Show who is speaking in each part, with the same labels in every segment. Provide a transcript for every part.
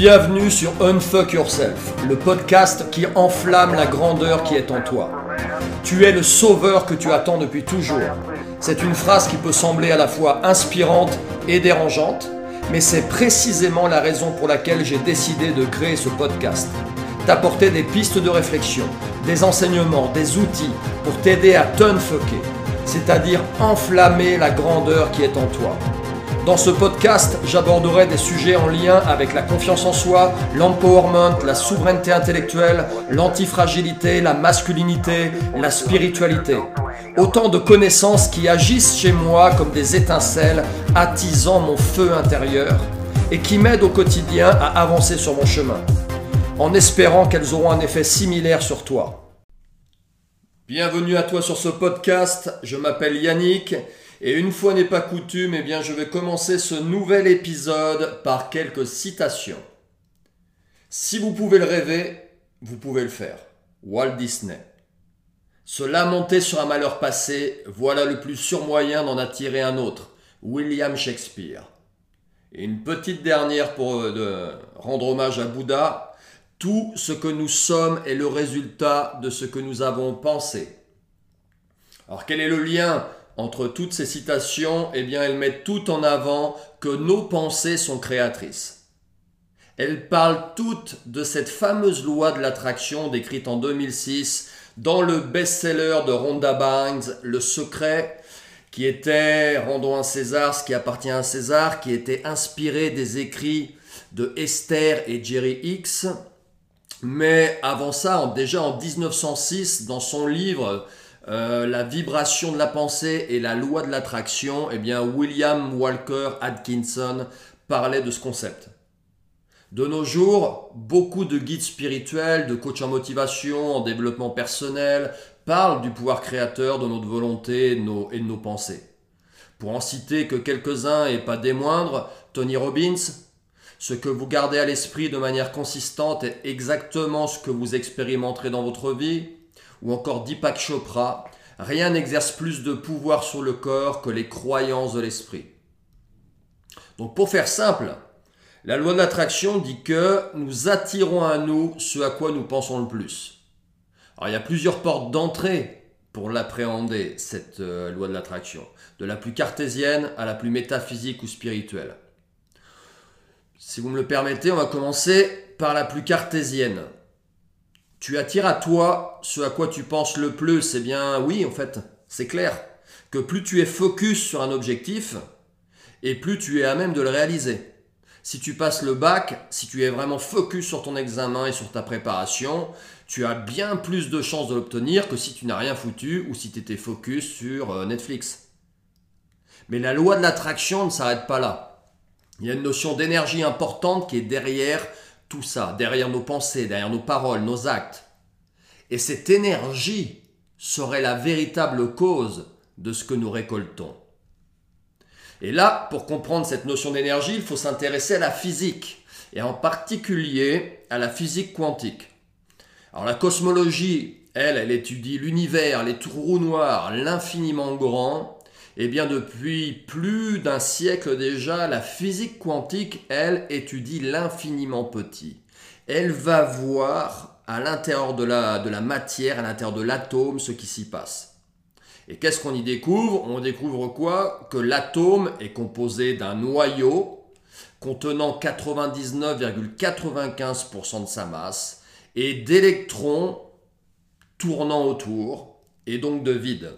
Speaker 1: Bienvenue sur Unfuck Yourself, le podcast qui enflamme la grandeur qui est en toi. Tu es le sauveur que tu attends depuis toujours. C'est une phrase qui peut sembler à la fois inspirante et dérangeante, mais c'est précisément la raison pour laquelle j'ai décidé de créer ce podcast. T'apporter des pistes de réflexion, des enseignements, des outils pour t'aider à t'unfucker, c'est-à-dire enflammer la grandeur qui est en toi. Dans ce podcast, j'aborderai des sujets en lien avec la confiance en soi, l'empowerment, la souveraineté intellectuelle, l'antifragilité, la masculinité, la spiritualité. Autant de connaissances qui agissent chez moi comme des étincelles, attisant mon feu intérieur et qui m'aident au quotidien à avancer sur mon chemin, en espérant qu'elles auront un effet similaire sur toi. Bienvenue à toi sur ce podcast, je m'appelle Yannick et une fois n'est pas coutume, eh bien je vais commencer ce nouvel épisode par quelques citations. Si vous pouvez le rêver, vous pouvez le faire. Walt Disney. Se lamenter sur un malheur passé, voilà le plus sûr moyen d'en attirer un autre. William Shakespeare. Et une petite dernière pour euh, rendre hommage à Bouddha. Tout ce que nous sommes est le résultat de ce que nous avons pensé. Alors quel est le lien entre toutes ces citations, eh bien, elles mettent tout en avant que nos pensées sont créatrices. Elles parlent toutes de cette fameuse loi de l'attraction décrite en 2006 dans le best-seller de Rhonda Bynes, Le Secret, qui était, rendons un César ce qui appartient à César, qui était inspiré des écrits de Esther et Jerry Hicks. Mais avant ça, déjà en 1906, dans son livre euh, la vibration de la pensée et la loi de l'attraction, eh bien William Walker Atkinson parlait de ce concept. De nos jours, beaucoup de guides spirituels, de coachs en motivation, en développement personnel, parlent du pouvoir créateur de notre volonté et de nos, et de nos pensées. Pour en citer que quelques-uns et pas des moindres, Tony Robbins, ce que vous gardez à l'esprit de manière consistante est exactement ce que vous expérimenterez dans votre vie ou encore Deepak Chopra, rien n'exerce plus de pouvoir sur le corps que les croyances de l'esprit. Donc pour faire simple, la loi de l'attraction dit que nous attirons à nous ce à quoi nous pensons le plus. Alors il y a plusieurs portes d'entrée pour l'appréhender, cette euh, loi de l'attraction, de la plus cartésienne à la plus métaphysique ou spirituelle. Si vous me le permettez, on va commencer par la plus cartésienne. Tu attires à toi ce à quoi tu penses le plus. Eh bien oui, en fait, c'est clair que plus tu es focus sur un objectif, et plus tu es à même de le réaliser. Si tu passes le bac, si tu es vraiment focus sur ton examen et sur ta préparation, tu as bien plus de chances de l'obtenir que si tu n'as rien foutu ou si tu étais focus sur euh, Netflix. Mais la loi de l'attraction ne s'arrête pas là. Il y a une notion d'énergie importante qui est derrière tout ça, derrière nos pensées, derrière nos paroles, nos actes. Et cette énergie serait la véritable cause de ce que nous récoltons. Et là, pour comprendre cette notion d'énergie, il faut s'intéresser à la physique, et en particulier à la physique quantique. Alors la cosmologie, elle, elle étudie l'univers, les trous noirs, l'infiniment grand, eh bien, depuis plus d'un siècle déjà, la physique quantique, elle, étudie l'infiniment petit. Elle va voir à l'intérieur de la, de la matière, à l'intérieur de l'atome, ce qui s'y passe. Et qu'est-ce qu'on y découvre? On découvre quoi? Que l'atome est composé d'un noyau contenant 99,95% de sa masse et d'électrons tournant autour et donc de vide.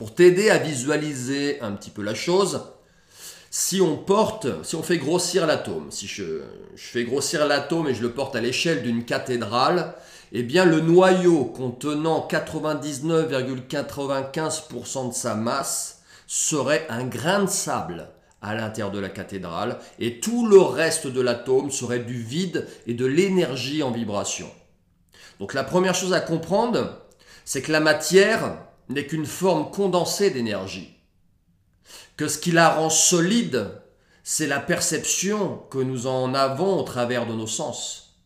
Speaker 1: Pour t'aider à visualiser un petit peu la chose, si on porte, si on fait grossir l'atome, si je, fais grossir l'atome et je le porte à l'échelle d'une cathédrale, eh bien le noyau contenant 99,95% de sa masse serait un grain de sable à l'intérieur de la cathédrale et tout le reste de l'atome serait du vide et de l'énergie en vibration. Donc la première chose à comprendre, c'est que la matière, n'est qu'une forme condensée d'énergie. Que ce qui la rend solide, c'est la perception que nous en avons au travers de nos sens.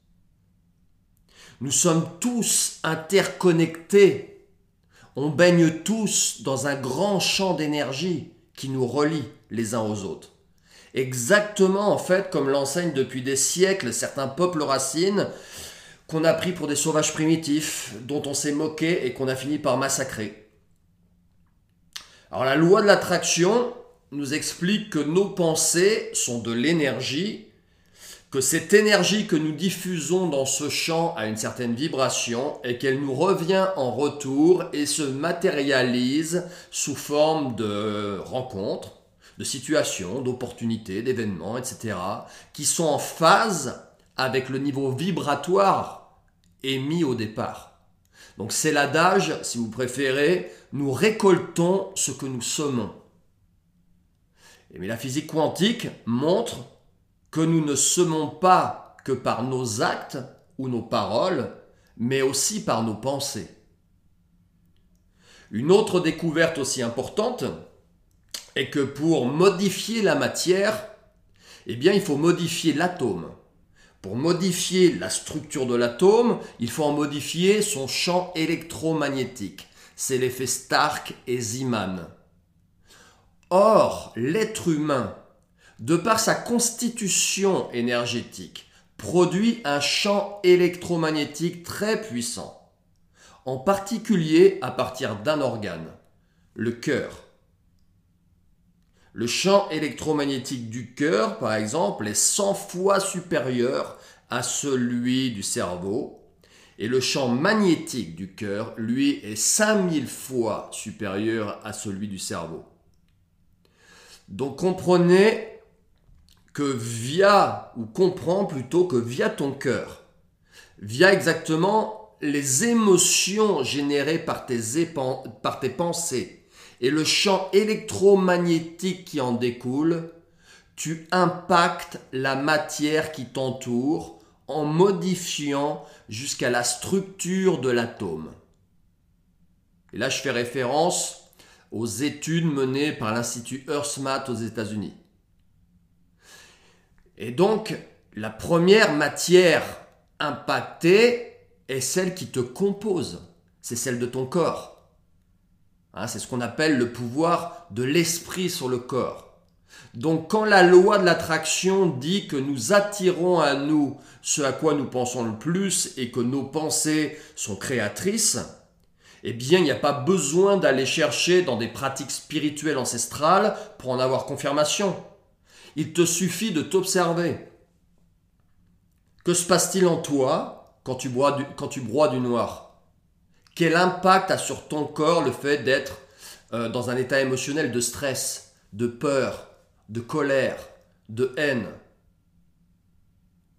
Speaker 1: Nous sommes tous interconnectés. On baigne tous dans un grand champ d'énergie qui nous relie les uns aux autres. Exactement en fait comme l'enseignent depuis des siècles certains peuples racines qu'on a pris pour des sauvages primitifs, dont on s'est moqué et qu'on a fini par massacrer. Alors la loi de l'attraction nous explique que nos pensées sont de l'énergie, que cette énergie que nous diffusons dans ce champ a une certaine vibration et qu'elle nous revient en retour et se matérialise sous forme de rencontres, de situations, d'opportunités, d'événements, etc., qui sont en phase avec le niveau vibratoire émis au départ. Donc c'est l'adage, si vous préférez, nous récoltons ce que nous semons. Mais la physique quantique montre que nous ne semons pas que par nos actes ou nos paroles, mais aussi par nos pensées. Une autre découverte aussi importante, est que pour modifier la matière, eh bien, il faut modifier l'atome. Pour modifier la structure de l'atome, il faut en modifier son champ électromagnétique. C'est l'effet Stark et Zeeman. Or, l'être humain, de par sa constitution énergétique, produit un champ électromagnétique très puissant, en particulier à partir d'un organe, le cœur. Le champ électromagnétique du cœur, par exemple, est 100 fois supérieur à celui du cerveau. Et le champ magnétique du cœur, lui, est 5000 fois supérieur à celui du cerveau. Donc comprenez que via, ou comprends plutôt que via ton cœur, via exactement les émotions générées par tes, pensées, et le champ électromagnétique qui en découle, tu impactes la matière qui t'entoure en modifiant jusqu'à la structure de l'atome. Et là, je fais référence aux études menées par l'Institut Earthmat aux États-Unis. Et donc, la première matière impactée est celle qui te compose, c'est celle de ton corps. Hein, c'est ce qu'on appelle le pouvoir de l'esprit sur le corps. Donc quand la loi de l'attraction dit que nous attirons à nous ce à quoi nous pensons le plus et que nos pensées sont créatrices, eh bien il n'y a pas besoin d'aller chercher dans des pratiques spirituelles ancestrales pour en avoir confirmation. Il te suffit de t'observer. Que se passe-t-il en toi quand tu, broies du noir? Quel impact a sur ton corps le fait d'être euh, dans un état émotionnel de stress, de peur, de colère, de haine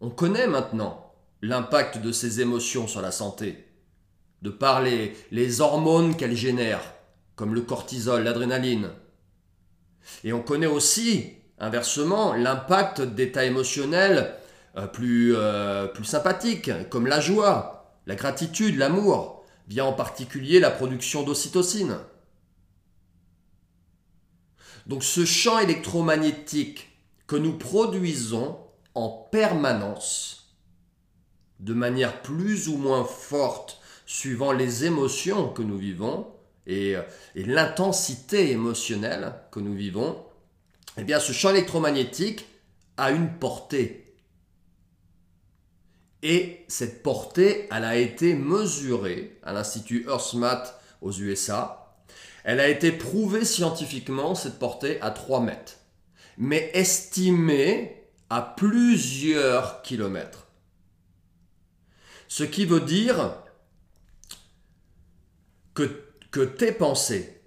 Speaker 1: On connaît maintenant l'impact de ces émotions sur la santé, de par les, hormones qu'elles génèrent, comme le cortisol, l'adrénaline. Et on connaît aussi, inversement, l'impact d'états émotionnels euh, plus, euh, plus sympathiques, comme la joie, la gratitude, l'amour via en particulier la production d'ocytocine. Donc ce champ électromagnétique que nous produisons en permanence, de manière plus ou moins forte suivant les émotions que nous vivons et, et l'intensité émotionnelle que nous vivons, eh bien ce champ électromagnétique a une portée et cette portée, elle a été mesurée à l'Institut Earthmat aux USA. Elle a été prouvée scientifiquement, cette portée, à 3 mètres, mais estimée à plusieurs kilomètres. Ce qui veut dire que, tes pensées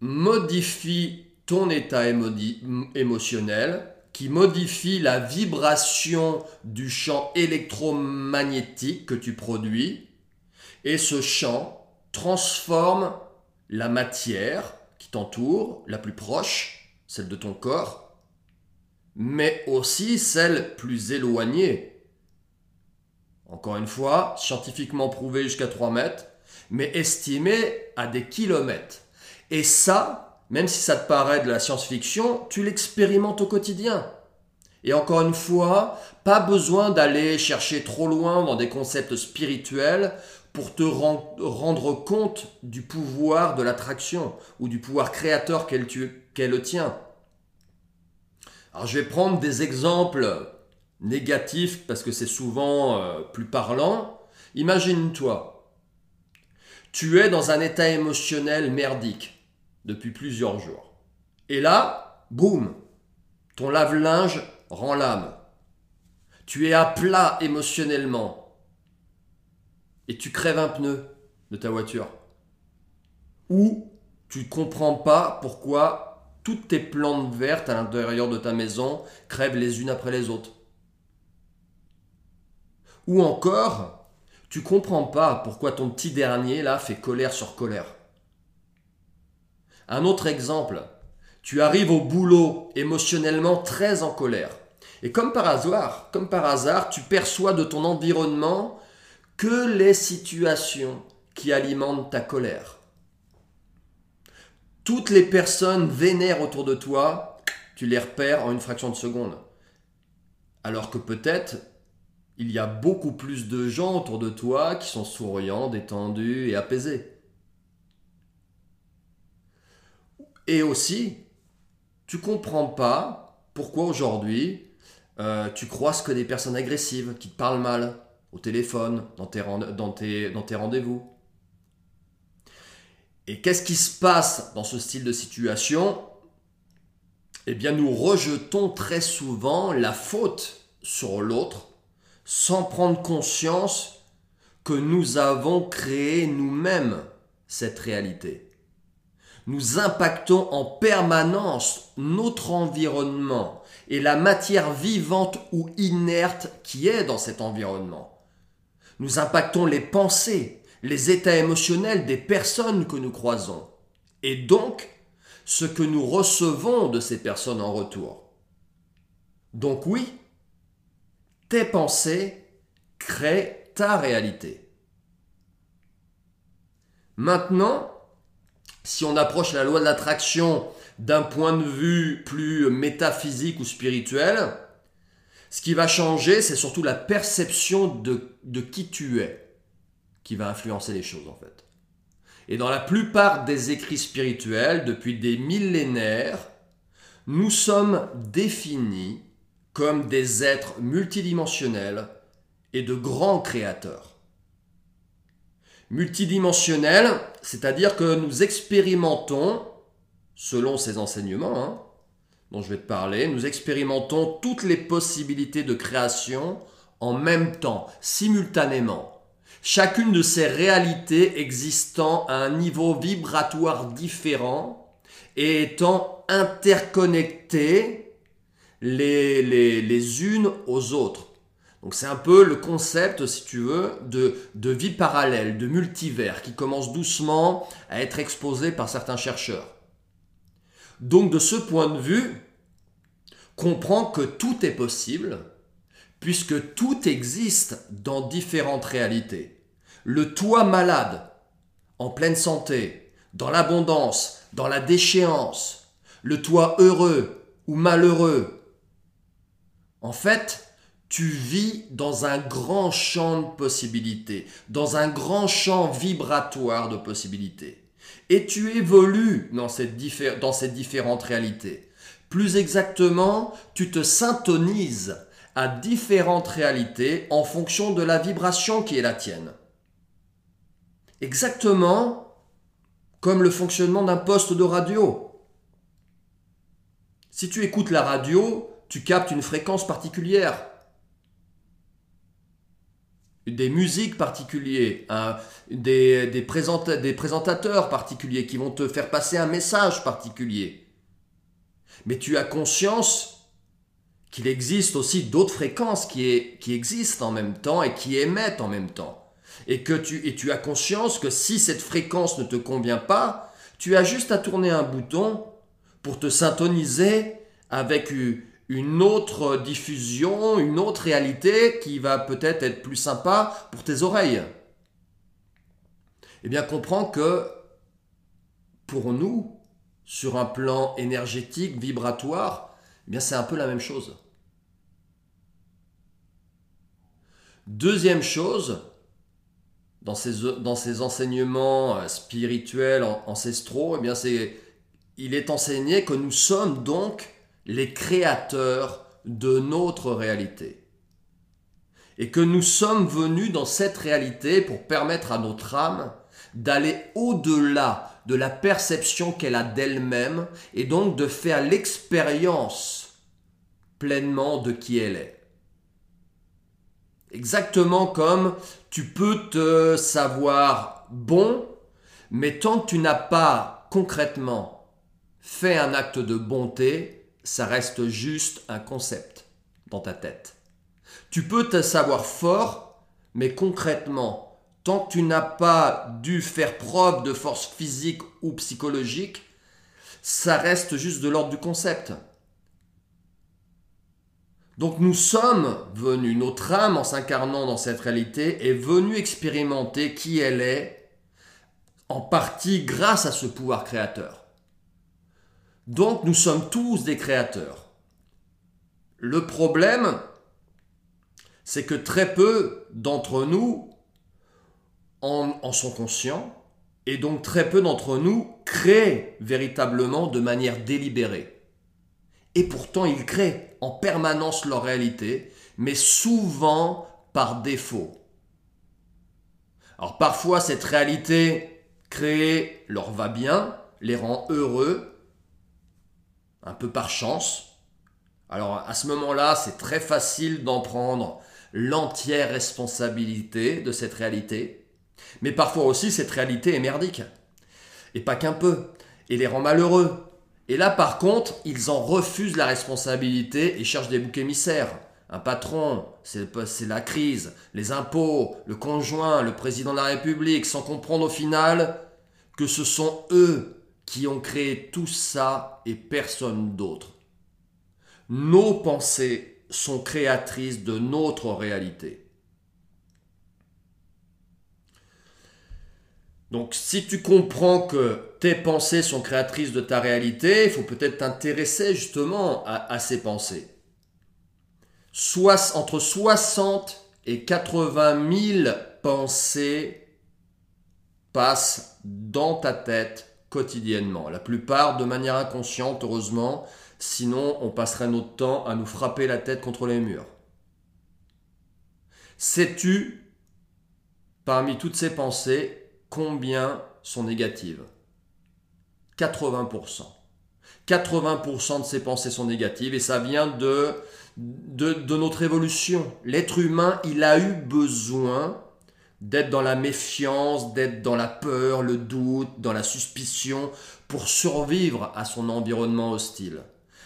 Speaker 1: modifient ton état émotionnel qui modifie la vibration du champ électromagnétique que tu produis. Et ce champ transforme la matière qui t'entoure, la plus proche, celle de ton corps, mais aussi celle plus éloignée. Encore une fois, scientifiquement prouvé jusqu'à 3 mètres, mais estimé à des kilomètres. Et ça, même si ça te paraît de la science-fiction, tu l'expérimentes au quotidien. Et encore une fois, pas besoin d'aller chercher trop loin dans des concepts spirituels pour te rendre compte du pouvoir de l'attraction ou du pouvoir créateur qu'elle le tient. Alors je vais prendre des exemples négatifs parce que c'est souvent euh, plus parlant. Imagine-toi, tu es dans un état émotionnel merdique depuis plusieurs jours. Et là, boum, ton lave-linge rend l'âme. Tu es à plat émotionnellement. Et tu crèves un pneu de ta voiture. Ou tu ne comprends pas pourquoi toutes tes plantes vertes à l'intérieur de ta maison crèvent les unes après les autres. Ou encore, tu comprends pas pourquoi ton petit dernier là fait colère sur colère. Un autre exemple, tu arrives au boulot émotionnellement très en colère. Et comme par hasard, comme par hasard, tu perçois de ton environnement que les situations qui alimentent ta colère. Toutes les personnes vénèrent autour de toi, tu les repères en une fraction de seconde. Alors que peut-être il y a beaucoup plus de gens autour de toi qui sont souriants, détendus et apaisés. Et aussi, tu comprends pas pourquoi aujourd'hui euh, tu croises que des personnes agressives qui te parlent mal au téléphone, dans tes, rendez-vous. Et qu'est-ce qui se passe dans ce style de situation? Eh bien, nous rejetons très souvent la faute sur l'autre sans prendre conscience que nous avons créé nous-mêmes cette réalité. Nous impactons en permanence notre environnement et la matière vivante ou inerte qui est dans cet environnement. Nous impactons les pensées, les états émotionnels des personnes que nous croisons et donc ce que nous recevons de ces personnes en retour. Donc oui, tes pensées créent ta réalité. Maintenant, si on approche la loi de l'attraction d'un point de vue plus métaphysique ou spirituel, ce qui va changer, c'est surtout la perception de, qui tu es qui va influencer les choses en fait. Et dans la plupart des écrits spirituels, depuis des millénaires, nous sommes définis comme des êtres multidimensionnels et de grands créateurs. Multidimensionnels, c'est-à-dire que nous expérimentons, selon ces enseignements hein, dont je vais te parler, nous expérimentons toutes les possibilités de création en même temps, simultanément. Chacune de ces réalités existant à un niveau vibratoire différent et étant interconnectées les, unes aux autres. Donc c'est un peu le concept, si tu veux, de vie parallèle, de multivers, qui commence doucement à être exposé par certains chercheurs. Donc de ce point de vue, comprends que tout est possible, puisque tout existe dans différentes réalités. Le toi malade, en pleine santé, dans l'abondance, dans la déchéance, le toi heureux ou malheureux, en fait, tu vis dans un grand champ de possibilités, dans un grand champ vibratoire de possibilités. Et tu évolues dans, dans ces différentes réalités. Plus exactement, tu te syntonises à différentes réalités en fonction de la vibration qui est la tienne. Exactement comme le fonctionnement d'un poste de radio. Si tu écoutes la radio, tu captes une fréquence particulière, des musiques particulières, des, des, des présentateurs particuliers qui vont te faire passer un message particulier. Mais tu as conscience qu'il existe aussi d'autres fréquences qui, qui existent en même temps et qui émettent en même temps. Et que tu, et tu as conscience que si cette fréquence ne te convient pas, tu as juste à tourner un bouton pour te syntoniser avec une autre diffusion, une autre réalité qui va peut-être être plus sympa pour tes oreilles. Eh bien, comprends que pour nous, sur un plan énergétique, vibratoire, eh bien, c'est un peu la même chose. Deuxième chose, dans ces, dans ces enseignements euh, spirituels ancestraux, eh bien, c'est, il est enseigné que nous sommes donc les créateurs de notre réalité. Et que nous sommes venus dans cette réalité pour permettre à notre âme d'aller au-delà de la perception qu'elle a d'elle-même et donc de faire l'expérience pleinement de qui elle est. Exactement comme tu peux te savoir bon, mais tant que tu n'as pas concrètement fait un acte de bonté, ça reste juste un concept dans ta tête. Tu peux te savoir fort, mais concrètement, tant que tu n'as pas dû faire preuve de force physique ou psychologique, ça reste juste de l'ordre du concept. Donc nous sommes venus, notre âme en s'incarnant dans cette réalité est venue expérimenter qui elle est, en partie grâce à ce pouvoir créateur. Donc nous sommes tous des créateurs. Le problème, c'est que très peu d'entre nous en, sont conscients, et donc très peu d'entre nous créent véritablement de manière délibérée. Et pourtant, ils créent en permanence leur réalité, mais souvent par défaut. Alors parfois, cette réalité créée leur va bien, les rend heureux, un peu par chance. Alors à ce moment-là, c'est très facile d'en prendre l'entière responsabilité de cette réalité. Mais parfois aussi, cette réalité est merdique. Et pas qu'un peu. Et les rend malheureux. Et là, par contre, ils en refusent la responsabilité et cherchent des boucs émissaires. Un patron, c'est la crise, les impôts, le conjoint, le président de la République, sans comprendre au final que ce sont eux qui ont créé tout ça et personne d'autre. Nos pensées sont créatrices de notre réalité. Donc si tu comprends que tes pensées sont créatrices de ta réalité, il faut peut-être t'intéresser justement à, ces pensées. Entre 60 et 80 000 pensées passent dans ta tête La plupart de manière inconsciente, heureusement, sinon on passerait notre temps à nous frapper la tête contre les murs. Sais-tu, parmi toutes ces pensées, combien sont négatives? 80%. 80% de ces pensées sont négatives et ça vient de, de, de notre évolution. L'être humain, il a eu besoin d'être dans la méfiance, d'être dans la peur, le doute, dans la suspicion, pour survivre à son environnement hostile.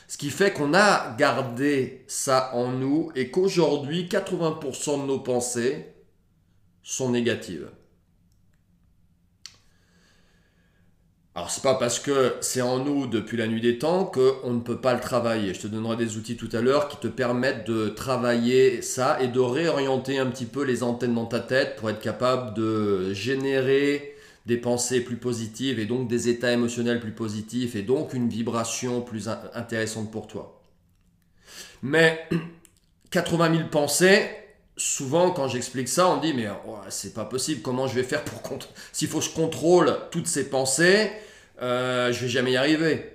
Speaker 1: Ce qui fait qu'on a gardé ça en nous et qu'aujourd'hui, 80% de nos pensées sont négatives. Alors c'est pas parce que c'est en nous depuis la nuit des temps qu'on ne peut pas le travailler. Je te donnerai des outils tout à l'heure qui te permettent de travailler ça et de réorienter un petit peu les antennes dans ta tête pour être capable de générer des pensées plus positives et donc des états émotionnels plus positifs et donc une vibration plus intéressante pour toi. Mais 80 000 pensées, souvent, quand j'explique ça, on dit mais c'est pas possible. Comment je vais faire pour s'il faut que je contrôle toutes ces pensées, euh, je vais jamais y arriver.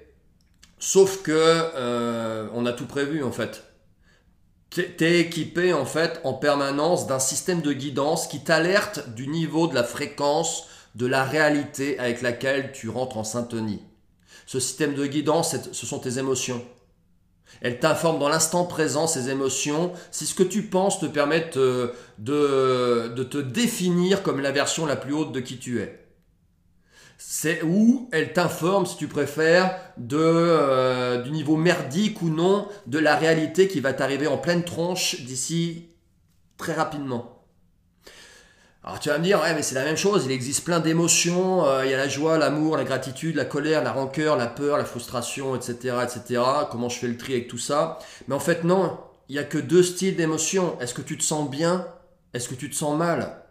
Speaker 1: Sauf que euh, on a tout prévu en fait. T'es équipé en fait en permanence d'un système de guidance qui t'alerte du niveau de la fréquence de la réalité avec laquelle tu rentres en syntonie. Ce système de guidance, ce sont tes émotions. Elle t'informe dans l'instant présent ces émotions, si ce que tu penses te permet de, de, te définir comme la version la plus haute de qui tu es. C'est où elle t'informe, si tu préfères, de, euh, du niveau merdique ou non de la réalité qui va t'arriver en pleine tronche d'ici très rapidement. Alors tu vas me dire, ouais, mais c'est la même chose, il existe plein d'émotions, euh, il y a la joie, l'amour, la gratitude, la colère, la rancœur, la peur, la frustration, etc., etc. Comment je fais le tri avec tout ça? Mais en fait, non, il n'y a que deux styles d'émotions. Est-ce que tu te sens bien? Est-ce que tu te sens mal?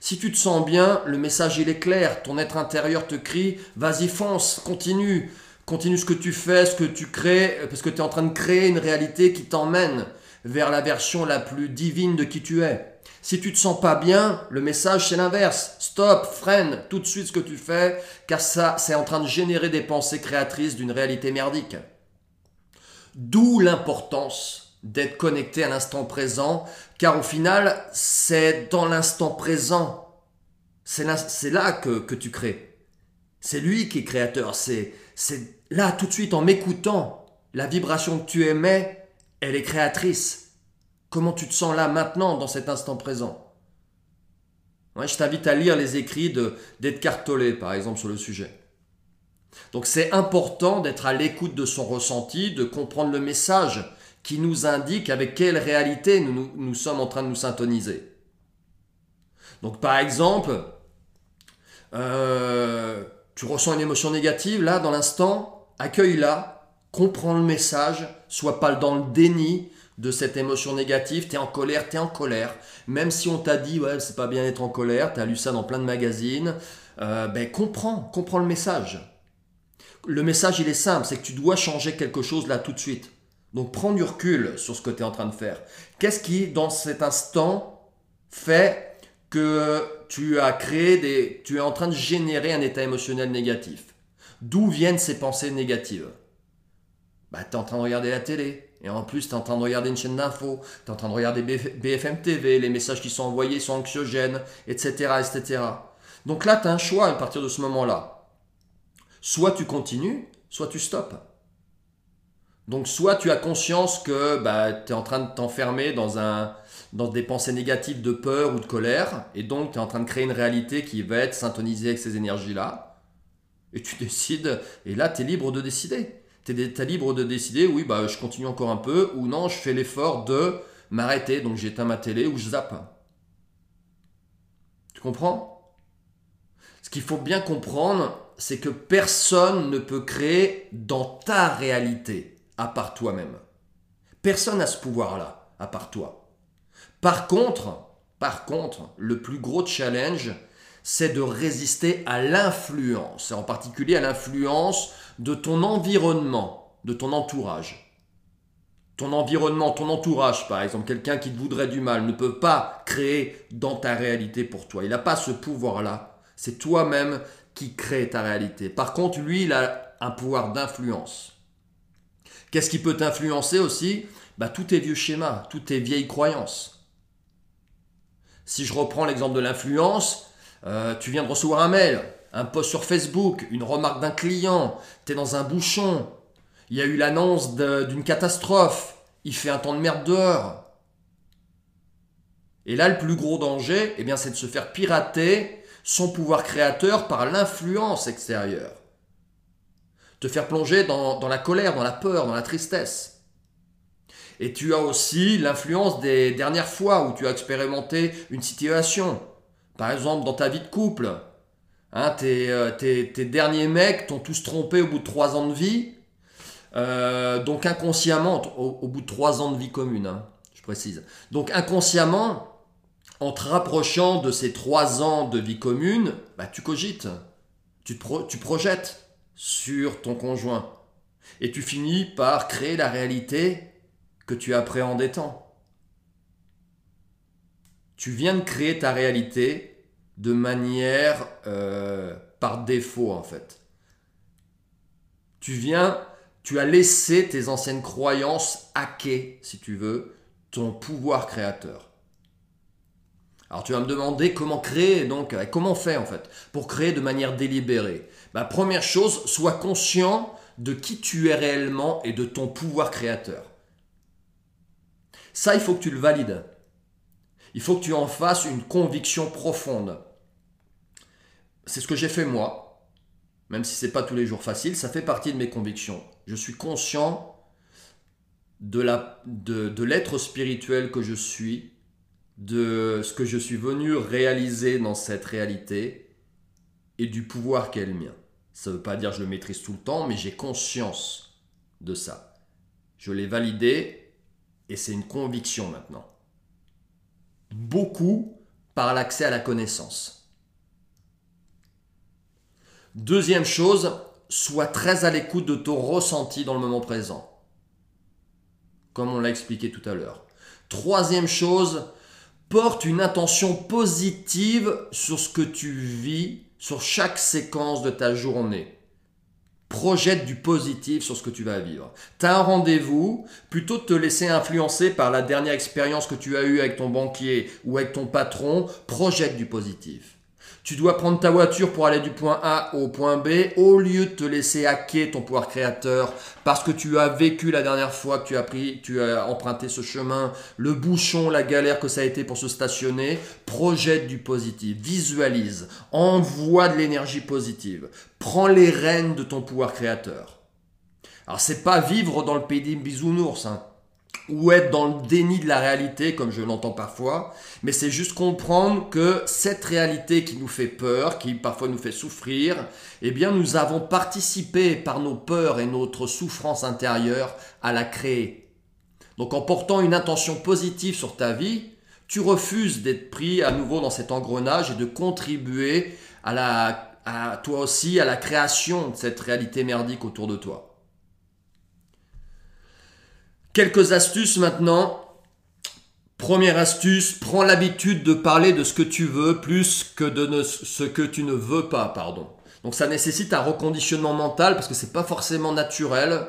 Speaker 1: Si tu te sens bien, le message il est clair, ton être intérieur te crie, vas-y fonce, continue, continue ce que tu fais, ce que tu crées, parce que tu es en train de créer une réalité qui t'emmène vers la version la plus divine de qui tu es. Si tu te sens pas bien, le message c'est l'inverse. Stop, freine tout de suite ce que tu fais, car ça c'est en train de générer des pensées créatrices d'une réalité merdique. D'où l'importance d'être connecté à l'instant présent, car au final, c'est dans l'instant présent, c'est là, là que, que tu crées. C'est lui qui est créateur, c'est là tout de suite en m'écoutant, la vibration que tu émets, elle est créatrice. Comment tu te sens là maintenant, dans cet instant présent? Je t'invite à lire les écrits d'Edgar Tolle, par exemple, sur le sujet. Donc c'est important d'être à l'écoute de son ressenti, de comprendre le message qui nous indique avec quelle réalité nous, sommes en train de nous syntoniser. Donc par exemple, euh, tu ressens une émotion négative là dans l'instant, accueille-la, comprends le message, sois pas dans le déni de cette émotion négative, tu es en colère, tu es en colère. Même si on t'a dit ouais, c'est pas bien d'être en colère, tu as lu ça dans plein de magazines, euh, ben comprends, comprends le message. Le message, il est simple, c'est que tu dois changer quelque chose là tout de suite. Donc prends du recul sur ce que tu es en train de faire. Qu'est-ce qui, dans cet instant, fait que tu as créé des... Tu es en train de générer un état émotionnel négatif? D'où viennent ces pensées négatives? Bah, Tu es en train de regarder la télé. Et en plus, tu es en train de regarder une chaîne d'infos, tu es en train de regarder BFM TV, les messages qui sont envoyés sont anxiogènes, etc. etc. Donc là, tu as un choix à partir de ce moment-là. Soit tu continues, soit tu stoppes. Donc soit tu as conscience que bah, tu es en train de t'enfermer dans, des pensées négatives de peur ou de colère, et donc tu es en train de créer une réalité qui va être syntonisée avec ces énergies-là, et tu décides, et là tu es libre de décider. Tu es, libre de décider, oui, bah, je continue encore un peu, ou non, je fais l'effort de m'arrêter, donc j'éteins ma télé ou je zappe. Tu comprends? Ce qu'il faut bien comprendre, c'est que personne ne peut créer dans ta réalité à part toi-même. Personne n'a ce pouvoir-là à part toi. Par contre, par contre, le plus gros challenge, c'est de résister à l'influence, en particulier à l'influence de ton environnement, de ton entourage. Ton environnement, ton entourage, par exemple, quelqu'un qui te voudrait du mal, ne peut pas créer dans ta réalité pour toi. Il n'a pas ce pouvoir-là. C'est toi-même qui crée ta réalité. Par contre, lui, il a un pouvoir d'influence. Qu'est-ce qui peut t'influencer aussi? Bah, Tous tes vieux schémas, toutes tes vieilles croyances. Si je reprends l'exemple de l'influence, euh, tu viens de recevoir un mail, un post sur Facebook, une remarque d'un client, tu es dans un bouchon, il y a eu l'annonce d'une catastrophe, il fait un temps de merde dehors. Et là, le plus gros danger, eh c'est de se faire pirater son pouvoir créateur par l'influence extérieure. Te faire plonger dans, la colère, dans la peur, dans la tristesse. Et tu as aussi l'influence des dernières fois où tu as expérimenté une situation. Par exemple, dans ta vie de couple. Hein, euh, tes, derniers mecs t'ont tous trompé au bout de trois ans de vie. Euh, donc inconsciemment, au, bout de trois ans de vie commune, hein, je précise. Donc inconsciemment, en te rapprochant de ces trois ans de vie commune, bah, tu cogites, tu, tu projettes sur ton conjoint. Et tu finis par créer la réalité que tu appréhendais tant. Tu viens de créer ta réalité de manière euh, par défaut en fait. Tu viens, tu as laissé tes anciennes croyances hacker, si tu veux, ton pouvoir créateur. Alors tu vas me demander comment créer, donc euh, comment fait en fait pour créer de manière délibérée. Bah, première chose, sois conscient de qui tu es réellement et de ton pouvoir créateur. Ça, il faut que tu le valides. Il faut que tu en fasses une conviction profonde. C'est ce que j'ai fait moi, même si ce n'est pas tous les jours facile, ça fait partie de mes convictions. Je suis conscient de l'être spirituel que je suis de ce que je suis venu réaliser dans cette réalité et du pouvoir qu'est le. Ça ne veut pas dire que je le maîtrise tout le temps, mais j'ai conscience de ça. Je l'ai validé et c'est une conviction maintenant. Beaucoup par l'accès à la connaissance. Deuxième chose, sois très à l'écoute de ton ressenti dans le moment présent. Comme on l'a expliqué tout à l'heure. Troisième chose, porte une intention positive sur ce que tu vis, sur chaque séquence de ta journée. projette du positif sur ce que tu vas vivre. Tu as un rendez-vous, plutôt de te laisser influencer par la dernière expérience que tu as eue avec ton banquier ou avec ton patron, projette du positif. Tu dois prendre ta voiture pour aller du point A au point B au lieu de te laisser hacker ton pouvoir créateur parce que tu as vécu la dernière fois que tu as pris, tu as emprunté ce chemin, le bouchon, la galère que ça a été pour se stationner. Projette du positif, visualise, envoie de l'énergie positive, prends les rênes de ton pouvoir créateur. Alors c'est pas vivre dans le pays des bisounours, hein ou être dans le déni de la réalité, comme je l'entends parfois, mais c'est juste comprendre que cette réalité qui nous fait peur, qui parfois nous fait souffrir, eh bien nous avons participé par nos peurs et notre souffrance intérieure à la créer. Donc en portant une intention positive sur ta vie, tu refuses d'être pris à nouveau dans cet engrenage et de contribuer à la à toi aussi à la création de cette réalité merdique autour de toi. Quelques astuces maintenant. Première astuce, prends l'habitude de parler de ce que tu veux plus que de ce que tu ne veux pas, pardon. Donc ça nécessite un reconditionnement mental parce que c'est pas forcément naturel.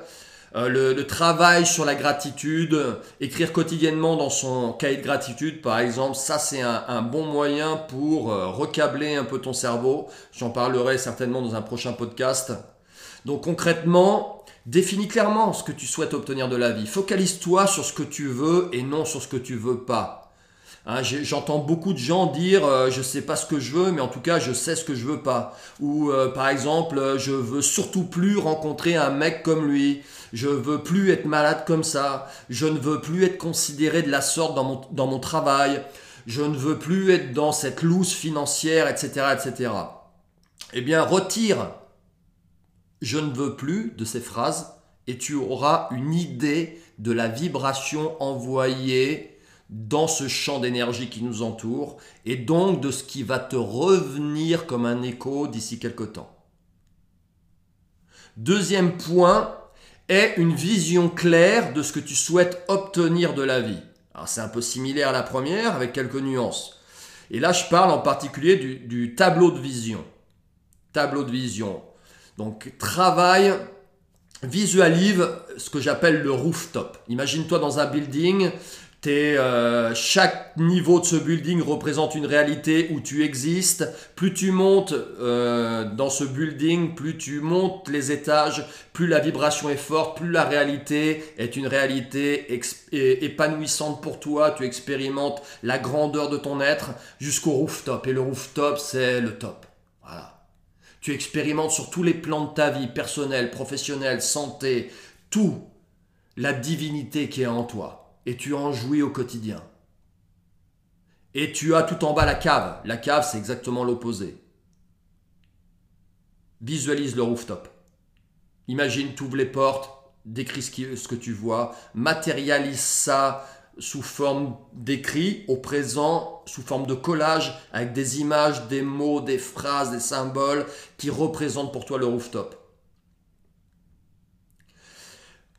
Speaker 1: Euh, le, travail sur la gratitude, écrire quotidiennement dans son cahier de gratitude, par exemple, ça c'est un, bon moyen pour euh, recabler un peu ton cerveau. J'en parlerai certainement dans un prochain podcast. Donc concrètement, Définis clairement ce que tu souhaites obtenir de la vie. Focalise-toi sur ce que tu veux et non sur ce que tu veux pas. Hein, j'entends beaucoup de gens dire je euh, je sais pas ce que je veux, mais en tout cas je sais ce que je veux pas. Ou euh, par exemple euh, je veux surtout plus rencontrer un mec comme lui. Je veux plus être malade comme ça. Je ne veux plus être considéré de la sorte dans mon, dans mon travail. Je ne veux plus être dans cette loose financière, etc., etc. Eh bien retire je ne veux plus de ces phrases et tu auras une idée de la vibration envoyée dans ce champ d'énergie qui nous entoure et donc de ce qui va te revenir comme un écho d'ici quelque temps. Deuxième point est une vision claire de ce que tu souhaites obtenir de la vie. Alors c'est un peu similaire à la première avec quelques nuances. Et là je parle en particulier du, du tableau de vision. Tableau de vision. Donc travaille, visualise ce que j'appelle le rooftop. Imagine-toi dans un building, euh, chaque niveau de ce building représente une réalité où tu existes. Plus tu montes euh, dans ce building, plus tu montes les étages, plus la vibration est forte, plus la réalité est une réalité épanouissante pour toi. Tu expérimentes la grandeur de ton être jusqu'au rooftop. Et le rooftop, c'est le top. Tu expérimentes sur tous les plans de ta vie, personnelle, professionnelle, santé, tout, la divinité qui est en toi. Et tu en jouis au quotidien. Et tu as tout en bas la cave. La cave, c'est exactement l'opposé. Visualise le rooftop. Imagine, tu ouvres les portes, décris ce que tu vois, matérialise ça sous forme d'écrit, au présent sous forme de collage, avec des images, des mots, des phrases, des symboles qui représentent pour toi le rooftop.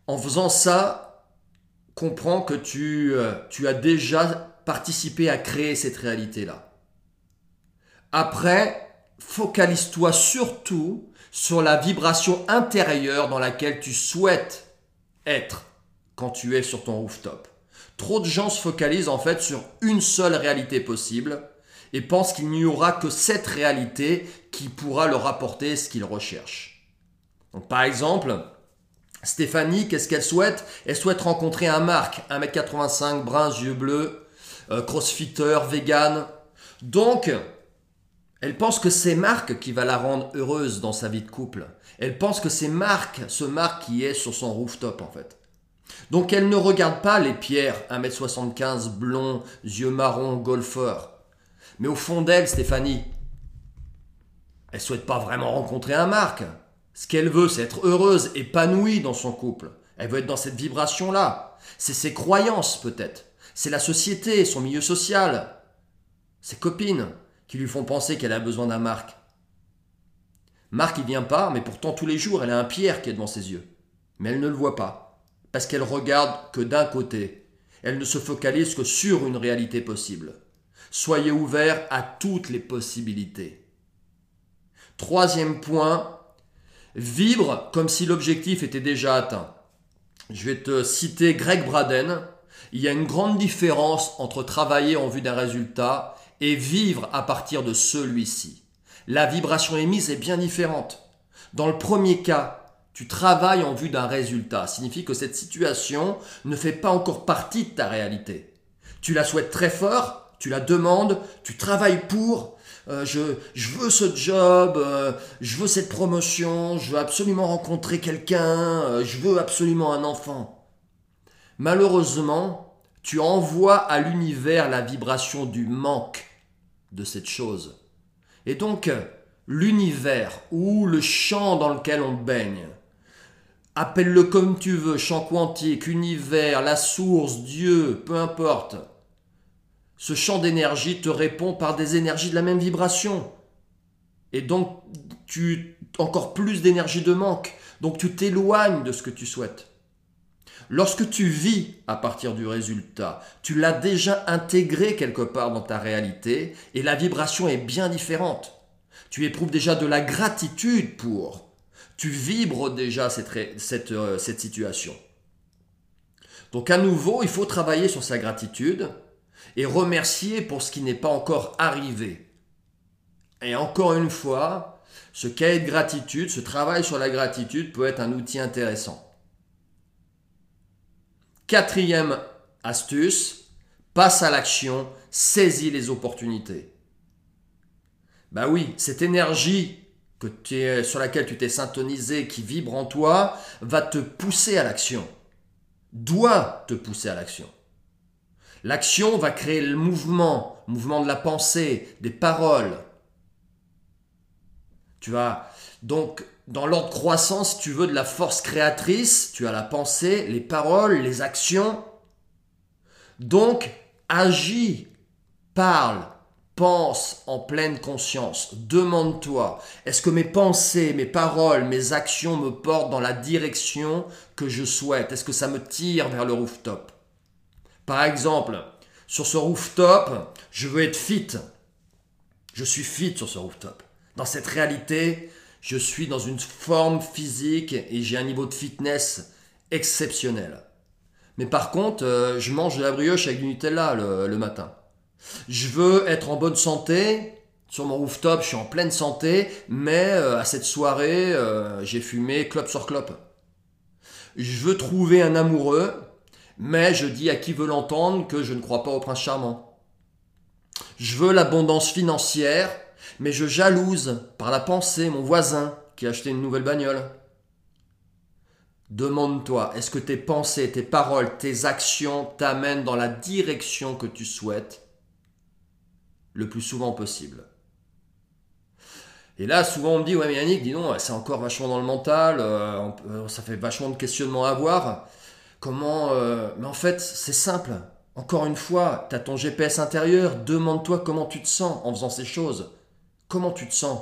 Speaker 1: En faisant ça, comprends que tu, euh, tu as déjà participé à créer cette réalité-là. Après, focalise-toi surtout sur la vibration intérieure dans laquelle tu souhaites être quand tu es sur ton rooftop. Trop de gens se focalisent en fait sur une seule réalité possible et pensent qu'il n'y aura que cette réalité qui pourra leur apporter ce qu'ils recherchent. Donc, par exemple, Stéphanie, qu'est-ce qu'elle souhaite? Elle souhaite rencontrer un Marc, 1m85, brun, yeux bleus, euh, crossfitter, vegan. Donc, elle pense que c'est Marc qui va la rendre heureuse dans sa vie de couple. Elle pense que c'est Marc, ce Marc qui est sur son rooftop en fait. Donc elle ne regarde pas les pierres, 1m75, blond, yeux marrons, golfeur. Mais au fond d'elle, Stéphanie, elle souhaite pas vraiment rencontrer un Marc. Ce qu'elle veut, c'est être heureuse, épanouie dans son couple. Elle veut être dans cette vibration-là. C'est ses croyances, peut-être. C'est la société, son milieu social. Ses copines qui lui font penser qu'elle a besoin d'un Marc. Marc, il vient pas, mais pourtant tous les jours, elle a un Pierre qui est devant ses yeux. Mais elle ne le voit pas parce qu'elle regarde que d'un côté. Elle ne se focalise que sur une réalité possible. Soyez ouverts à toutes les possibilités. Troisième point, Vibre comme si l'objectif était déjà atteint. Je vais te citer Greg Braden. Il y a une grande différence entre travailler en vue d'un résultat et vivre à partir de celui-ci. La vibration émise est bien différente. Dans le premier cas, tu travailles en vue d'un résultat. signifie que cette situation ne fait pas encore partie de ta réalité. Tu la souhaites très fort, tu la demandes, tu travailles pour, euh, je, veux ce job, euh, je veux cette promotion, je veux absolument rencontrer quelqu'un, euh, je veux absolument un enfant. Malheureusement, tu envoies à l'univers la vibration du manque de cette chose. Et donc, l'univers ou le champ dans lequel on baigne Appelle-le comme tu veux, champ quantique, univers, la source, Dieu, peu importe. Ce champ d'énergie te répond par des énergies de la même vibration. Et donc, tu encore plus d'énergie de manque. Donc, tu t'éloignes de ce que tu souhaites. Lorsque tu vis à partir du résultat, tu l'as déjà intégré quelque part dans ta réalité et la vibration est bien différente. Tu éprouves déjà de la gratitude pour tu vibres déjà cette, cette, euh, cette situation. Donc à nouveau, il faut travailler sur sa gratitude et remercier pour ce qui n'est pas encore arrivé. Et encore une fois, ce cahier de gratitude, ce travail sur la gratitude peut être un outil intéressant. Quatrième astuce, passe à l'action, saisis les opportunités. Bah oui, cette énergie que sur laquelle tu t'es syntonisé, qui vibre en toi, va te pousser à l'action. Doit te pousser à l'action. L'action va créer le mouvement, mouvement de la pensée, des paroles. Tu vas donc dans l'ordre croissant, si tu veux, de la force créatrice, tu as la pensée, les paroles, les actions. Donc, agis, parle, Pense en pleine conscience. Demande-toi, est-ce que mes pensées, mes paroles, mes actions me portent dans la direction que je souhaite? Est-ce que ça me tire vers le rooftop? Par exemple, sur ce rooftop, je veux être fit. Je suis fit sur ce rooftop. Dans cette réalité, je suis dans une forme physique et j'ai un niveau de fitness exceptionnel. Mais par contre, euh, je mange de la brioche avec du Nutella le matin. Je veux être en bonne santé. Sur mon rooftop, je suis en pleine santé, mais euh, à cette soirée, euh, j'ai fumé clope sur clope. Je veux trouver un amoureux, mais je dis à qui veut l'entendre que je ne crois pas au prince charmant. Je veux l'abondance financière, mais je jalouse par la pensée mon voisin qui a acheté une nouvelle bagnole. Demande-toi, est-ce que tes pensées, tes paroles, tes actions t'amènent dans la direction que tu souhaites? Le plus souvent possible. Et là, souvent on me dit, ouais mais Yannick, dis donc, c'est encore vachement dans le mental, euh, ça fait vachement de questionnements à avoir. Comment... Euh, mais en fait, c'est simple. Encore une fois, tu as ton GPS intérieur, demande-toi comment tu te sens en faisant ces choses. Comment tu te sens?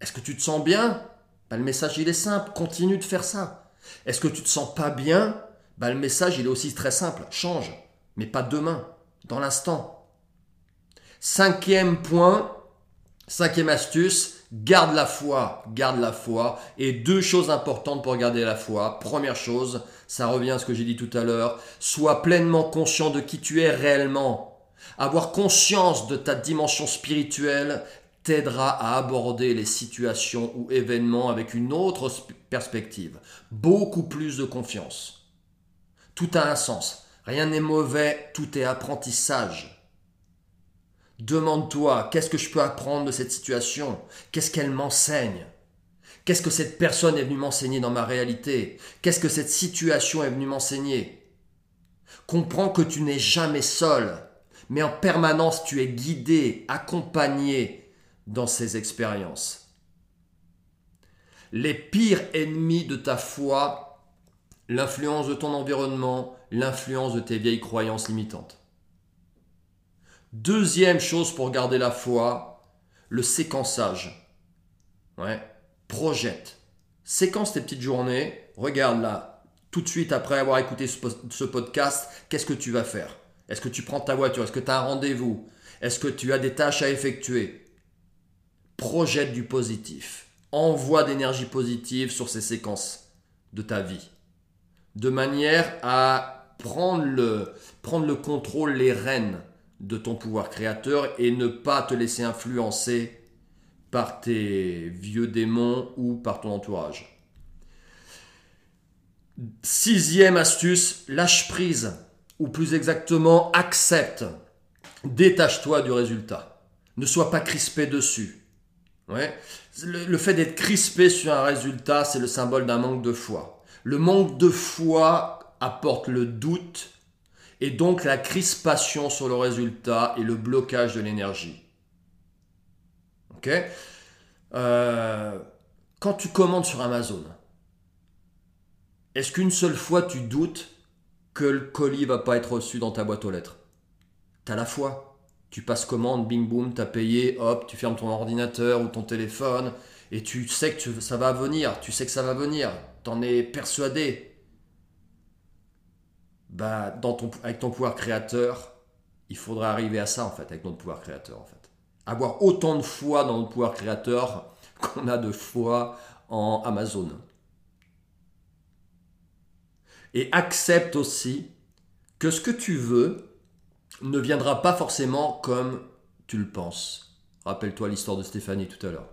Speaker 1: Est-ce que tu te sens bien? Bah, Le message, il est simple, continue de faire ça. Est-ce que tu te sens pas bien? Bah, Le message, il est aussi très simple, change. Mais pas demain, dans l'instant. Cinquième point, cinquième astuce, garde la foi, garde la foi. Et deux choses importantes pour garder la foi. Première chose, ça revient à ce que j'ai dit tout à l'heure, sois pleinement conscient de qui tu es réellement. Avoir conscience de ta dimension spirituelle t'aidera à aborder les situations ou événements avec une autre perspective, beaucoup plus de confiance. Tout a un sens. Rien n'est mauvais, tout est apprentissage. Demande-toi, qu'est-ce que je peux apprendre de cette situation? Qu'est-ce qu'elle m'enseigne? Qu'est-ce que cette personne est venue m'enseigner dans ma réalité? Qu'est-ce que cette situation est venue m'enseigner? Comprends que tu n'es jamais seul, mais en permanence tu es guidé, accompagné dans ces expériences. Les pires ennemis de ta foi, l'influence de ton environnement, l'influence de tes vieilles croyances limitantes. Deuxième chose pour garder la foi, le séquençage. Projette. Séquence tes petites journées. Regarde là, tout de suite après avoir écouté ce podcast, qu'est-ce que tu vas faire? Est-ce que tu prends ta voiture? Est-ce que tu as un rendez-vous? Est-ce que tu as des tâches à effectuer? Projette du positif. envoie d'énergie positive sur ces séquences de ta vie. De manière à prendre le, prendre le contrôle, les rênes de ton pouvoir créateur et ne pas te laisser influencer par tes vieux démons ou par ton entourage. Sixième astuce, lâche prise, ou plus exactement, accepte. Détache-toi du résultat. Ne sois pas crispé dessus. Le, fait d'être crispé sur un résultat, c'est le symbole d'un manque de foi. Le manque de foi apporte le doute et donc la crispation sur le résultat et le blocage de l'énergie. Ok? Euh, Quand tu commandes sur Amazon, est-ce qu'une seule fois tu doutes que le colis va pas être reçu dans ta boîte aux lettres? T'as la foi. Tu passes commande, bing boum, t'as payé, hop, tu fermes ton ordinateur ou ton téléphone et tu sais que ça va venir, tu sais que ça va venir, t'en es persuadé. Bah, avec ton pouvoir créateur, il faudra arriver à ça en fait, avec notre pouvoir créateur. Avoir autant de foi dans notre pouvoir créateur qu'on a de foi en Amazon. Et accepte aussi que ce que tu veux, ne viendra pas forcément comme tu le penses. Rappelle-toi l'histoire de Stéphanie tout à l'heure.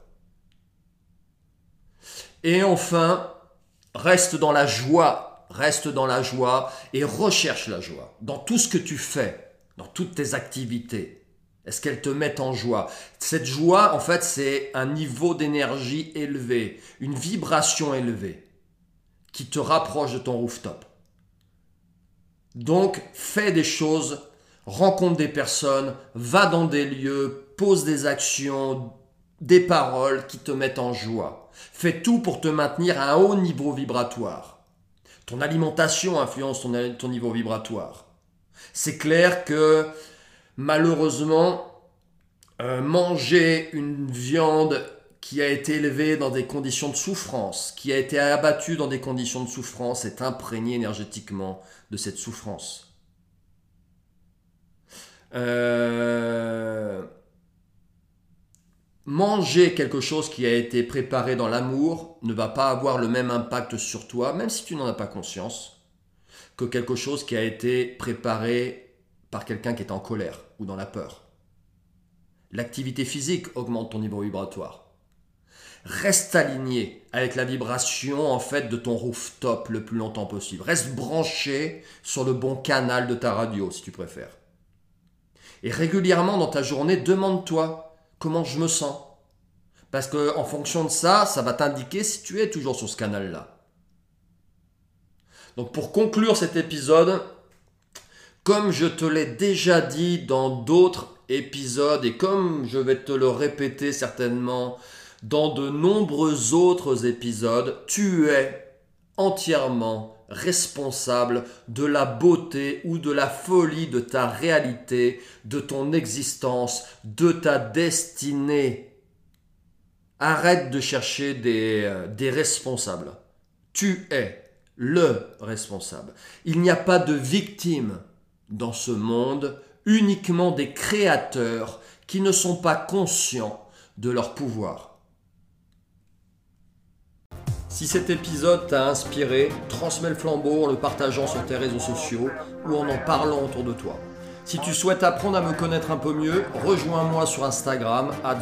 Speaker 1: Et enfin, reste dans la joie, reste dans la joie et recherche la joie dans tout ce que tu fais, dans toutes tes activités. Est-ce qu'elles te mettent en joie? Cette joie, en fait, c'est un niveau d'énergie élevé, une vibration élevée qui te rapproche de ton rooftop. Donc, fais des choses rencontre des personnes, va dans des lieux, pose des actions, des paroles qui te mettent en joie. Fais tout pour te maintenir à un haut niveau vibratoire. Ton alimentation influence ton, niveau vibratoire. C'est clair que malheureusement, euh, manger une viande qui a été élevée dans des conditions de souffrance, qui a été abattue dans des conditions de souffrance, est imprégné énergétiquement de cette souffrance. Euh, manger quelque chose qui a été préparé dans l'amour ne va pas avoir le même impact sur toi, même si tu n'en as pas conscience, que quelque chose qui a été préparé par quelqu'un qui est en colère ou dans la peur. L'activité physique augmente ton niveau vibratoire. Reste aligné avec la vibration en fait de ton rooftop le plus longtemps possible. Reste branché sur le bon canal de ta radio si tu préfères. Et régulièrement dans ta journée, demande-toi comment je me sens. Parce que en fonction de ça, ça va t'indiquer si tu es toujours sur ce canal-là. Donc pour conclure cet épisode, comme je te l'ai déjà dit dans d'autres épisodes et comme je vais te le répéter certainement dans de nombreux autres épisodes, tu es entièrement responsable de la beauté ou de la folie de ta réalité, de ton existence, de ta destinée. Arrête de chercher des, euh, des responsables. Tu es le responsable. Il n'y a pas de victime dans ce monde, uniquement des créateurs qui ne sont pas conscients de leur pouvoir. Si cet épisode t'a inspiré, transmets le flambeau en le partageant sur tes réseaux sociaux ou en en parlant autour de toi. Si tu souhaites apprendre à me connaître un peu mieux, rejoins-moi sur Instagram, at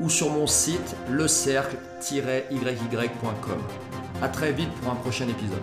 Speaker 1: ou sur mon site lecercle-yy.com. A très vite pour un prochain épisode.